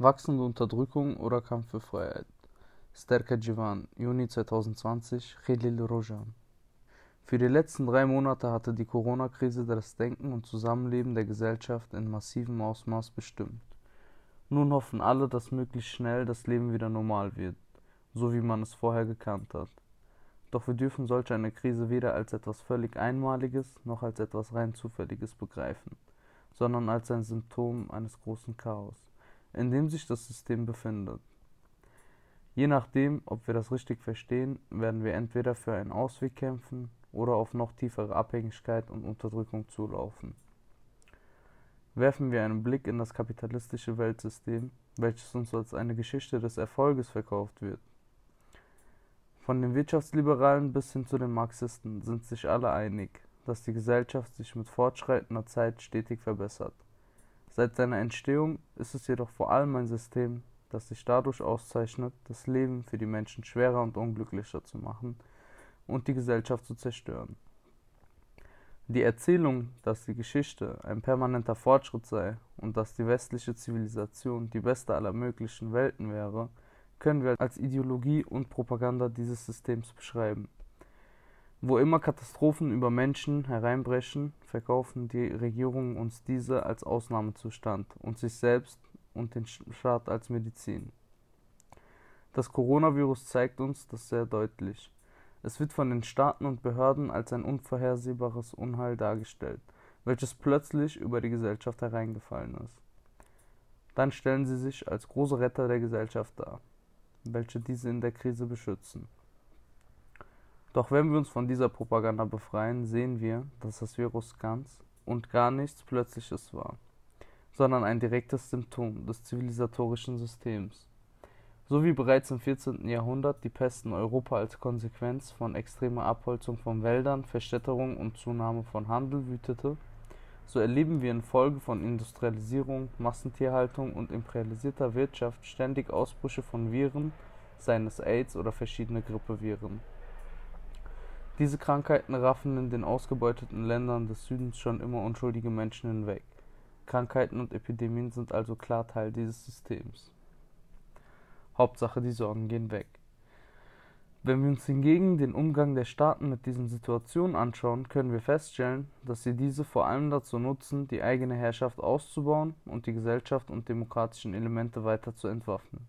Wachsende Unterdrückung oder Kampf für Freiheit. Sterka Jivan, Juni 2020, Khalil Rojan. Für die letzten drei Monate hatte die Corona-Krise das Denken und Zusammenleben der Gesellschaft in massivem Ausmaß bestimmt. Nun hoffen alle, dass möglichst schnell das Leben wieder normal wird, so wie man es vorher gekannt hat. Doch wir dürfen solch eine Krise weder als etwas völlig Einmaliges noch als etwas rein Zufälliges begreifen, sondern als ein Symptom eines großen Chaos, in dem sich das System befindet. Je nachdem, ob wir das richtig verstehen, werden wir entweder für einen Ausweg kämpfen oder auf noch tiefere Abhängigkeit und Unterdrückung zulaufen. Werfen wir einen Blick in das kapitalistische Weltsystem, welches uns als eine Geschichte des Erfolges verkauft wird, von den Wirtschaftsliberalen bis hin zu den Marxisten sind sich alle einig, dass die Gesellschaft sich mit fortschreitender Zeit stetig verbessert. Seit seiner Entstehung ist es jedoch vor allem ein System, das sich dadurch auszeichnet, das Leben für die Menschen schwerer und unglücklicher zu machen und die Gesellschaft zu zerstören. Die Erzählung, dass die Geschichte ein permanenter Fortschritt sei und dass die westliche Zivilisation die beste aller möglichen Welten wäre, können wir als Ideologie und Propaganda dieses Systems beschreiben. Wo immer Katastrophen über Menschen hereinbrechen, verkaufen die Regierungen uns diese als Ausnahmezustand und sich selbst und den Staat als Medizin. Das Coronavirus zeigt uns das sehr deutlich. Es wird von den Staaten und Behörden als ein unvorhersehbares Unheil dargestellt, welches plötzlich über die Gesellschaft hereingefallen ist. Dann stellen sie sich als große Retter der Gesellschaft dar welche diese in der Krise beschützen. Doch wenn wir uns von dieser Propaganda befreien, sehen wir, dass das Virus ganz und gar nichts Plötzliches war, sondern ein direktes Symptom des zivilisatorischen Systems. So wie bereits im 14. Jahrhundert die Pest in Europa als Konsequenz von extremer Abholzung von Wäldern, Verstädterung und Zunahme von Handel wütete, so erleben wir infolge von Industrialisierung, Massentierhaltung und imperialisierter Wirtschaft ständig Ausbrüche von Viren, seien es Aids oder verschiedene Grippeviren. Diese Krankheiten raffen in den ausgebeuteten Ländern des Südens schon immer unschuldige Menschen hinweg. Krankheiten und Epidemien sind also klar Teil dieses Systems. Hauptsache, die Sorgen gehen weg. Wenn wir uns hingegen den Umgang der Staaten mit diesen Situationen anschauen, können wir feststellen, dass sie diese vor allem dazu nutzen, die eigene Herrschaft auszubauen und die Gesellschaft und demokratischen Elemente weiter zu entwaffnen.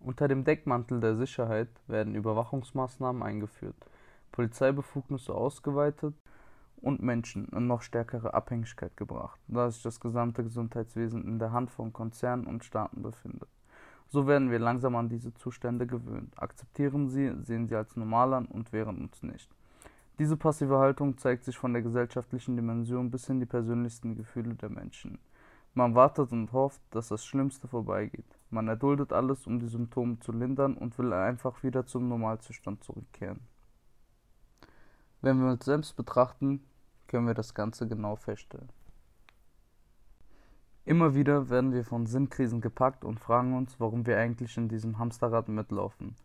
Unter dem Deckmantel der Sicherheit werden Überwachungsmaßnahmen eingeführt, Polizeibefugnisse ausgeweitet und Menschen in noch stärkere Abhängigkeit gebracht, da sich das gesamte Gesundheitswesen in der Hand von Konzernen und Staaten befindet. So werden wir langsam an diese Zustände gewöhnt, akzeptieren sie, sehen sie als normal an und wehren uns nicht. Diese passive Haltung zeigt sich von der gesellschaftlichen Dimension bis in die persönlichsten Gefühle der Menschen. Man wartet und hofft, dass das Schlimmste vorbeigeht. Man erduldet alles, um die Symptome zu lindern und will einfach wieder zum Normalzustand zurückkehren. Wenn wir uns selbst betrachten, können wir das Ganze genau feststellen. Immer wieder werden wir von Sinnkrisen gepackt und fragen uns, warum wir eigentlich in diesem Hamsterrad mitlaufen,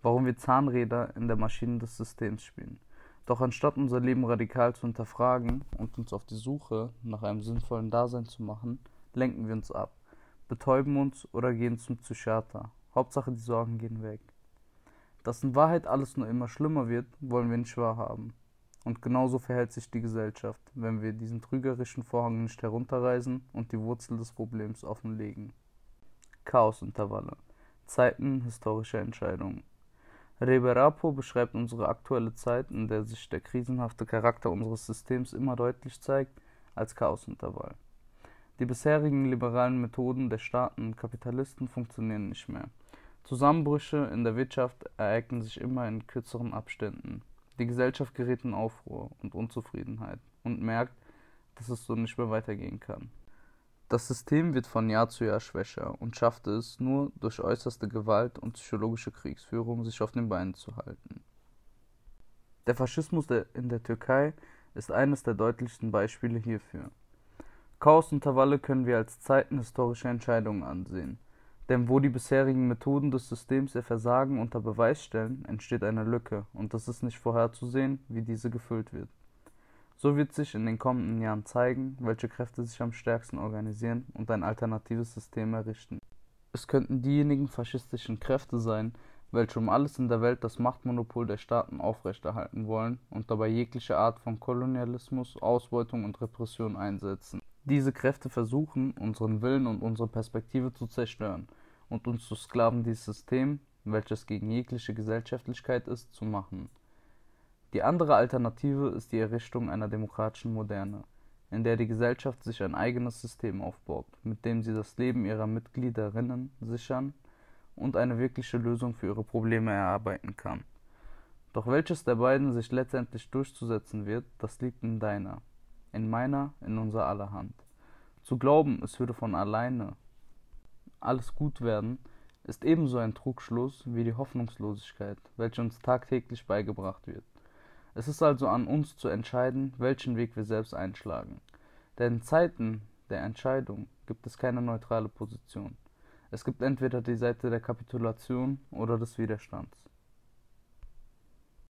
warum wir Zahnräder in der Maschine des Systems spielen. Doch anstatt unser Leben radikal zu hinterfragen und uns auf die Suche nach einem sinnvollen Dasein zu machen, lenken wir uns ab, betäuben uns oder gehen zum Psychiater. Hauptsache die Sorgen gehen weg. Dass in Wahrheit alles nur immer schlimmer wird, wollen wir nicht wahrhaben. Und genauso verhält sich die Gesellschaft, wenn wir diesen trügerischen Vorhang nicht herunterreißen und die Wurzel des Problems offenlegen. Chaosintervalle. Zeiten historischer Entscheidungen. Reberapo beschreibt unsere aktuelle Zeit, in der sich der krisenhafte Charakter unseres Systems immer deutlich zeigt, als Chaosintervall. Die bisherigen liberalen Methoden der Staaten und Kapitalisten funktionieren nicht mehr. Zusammenbrüche in der Wirtschaft ereignen sich immer in kürzeren Abständen. Die Gesellschaft gerät in Aufruhr und Unzufriedenheit und merkt, dass es so nicht mehr weitergehen kann. Das System wird von Jahr zu Jahr schwächer und schafft es nur durch äußerste Gewalt und psychologische Kriegsführung, sich auf den Beinen zu halten. Der Faschismus in der Türkei ist eines der deutlichsten Beispiele hierfür. Chaosintervalle können wir als Zeiten historischer Entscheidungen ansehen. Denn wo die bisherigen Methoden des Systems ihr Versagen unter Beweis stellen, entsteht eine Lücke, und es ist nicht vorherzusehen, wie diese gefüllt wird. So wird sich in den kommenden Jahren zeigen, welche Kräfte sich am stärksten organisieren und ein alternatives System errichten. Es könnten diejenigen faschistischen Kräfte sein, welche um alles in der Welt das Machtmonopol der Staaten aufrechterhalten wollen und dabei jegliche Art von Kolonialismus, Ausbeutung und Repression einsetzen. Diese Kräfte versuchen, unseren Willen und unsere Perspektive zu zerstören und uns zu Sklaven dieses System, welches gegen jegliche Gesellschaftlichkeit ist, zu machen. Die andere Alternative ist die Errichtung einer demokratischen Moderne, in der die Gesellschaft sich ein eigenes System aufbaut, mit dem sie das Leben ihrer Mitgliederinnen sichern und eine wirkliche Lösung für ihre Probleme erarbeiten kann. Doch welches der beiden sich letztendlich durchzusetzen wird, das liegt in deiner, in meiner, in unser aller Hand. Zu glauben, es würde von alleine alles gut werden, ist ebenso ein Trugschluss wie die Hoffnungslosigkeit, welche uns tagtäglich beigebracht wird. Es ist also an uns zu entscheiden, welchen Weg wir selbst einschlagen. Denn in Zeiten der Entscheidung gibt es keine neutrale Position. Es gibt entweder die Seite der Kapitulation oder des Widerstands.